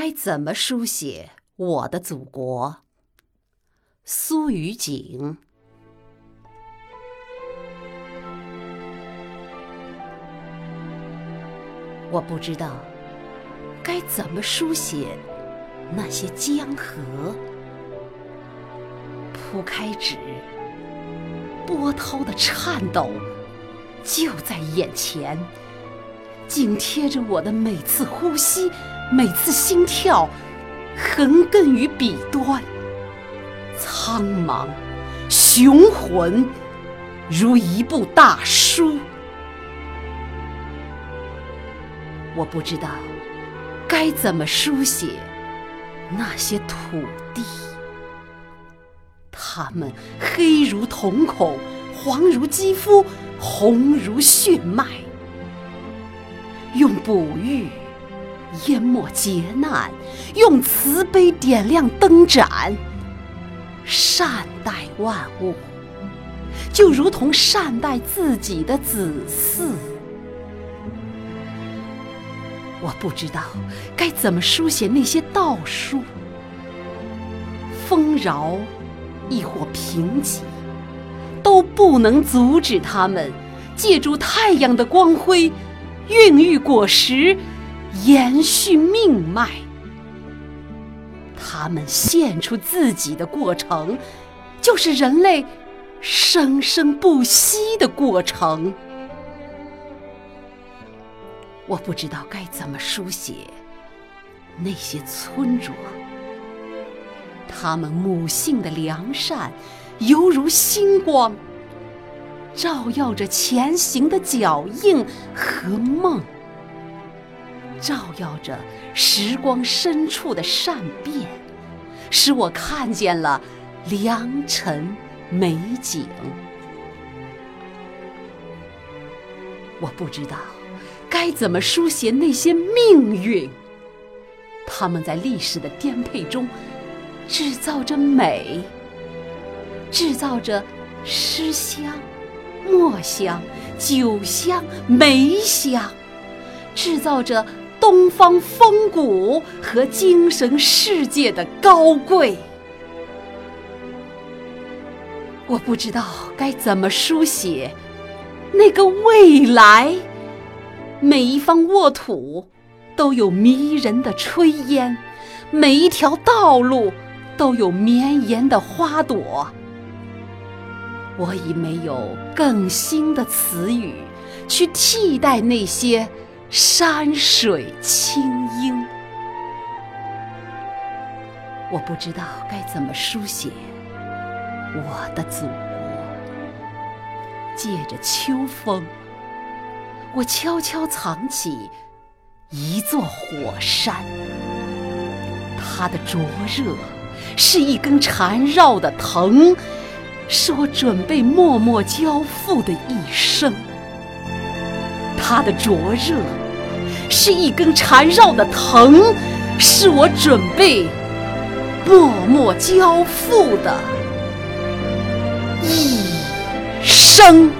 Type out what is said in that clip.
该怎么书写我的祖国？苏雨景。我不知道该怎么书写那些江河，铺开纸，波涛的颤抖就在眼前，紧贴着我的每次呼吸，每次心跳，横亘于彼端，苍茫雄浑，如一部大书。我不知道该怎么书写那些土地，它们黑如瞳孔，黄如肌肤，红如血脉。用哺育淹没劫难，用慈悲点亮灯盏，善待万物，就如同善待自己的子嗣。我不知道该怎么书写那些道书，丰饶亦或贫瘠，都不能阻止他们借助太阳的光辉，孕育果实，延续命脉。他们献出自己的过程，就是人类生生不息的过程。我不知道该怎么书写那些村庄，他们母性的良善，犹如星光，照耀着前行的脚印和梦，照耀着时光深处的善变，使我看见了良辰美景。我不知道。该怎么书写那些命运？他们在历史的颠沛中制造着美，制造着诗香、墨香、酒香、梅香，制造着东方风骨和精神世界的高贵。我不知道该怎么书写那个未来。每一方沃土都有迷人的炊烟，每一条道路都有绵延的花朵。我已没有更新的词语去替代那些山水清音。我不知道该怎么书写我的祖国，借着秋风。我悄悄藏起一座火山，它的灼热是一根缠绕的藤，是我准备默默交付的一生。它的灼热是一根缠绕的藤，是我准备默默交付的一生。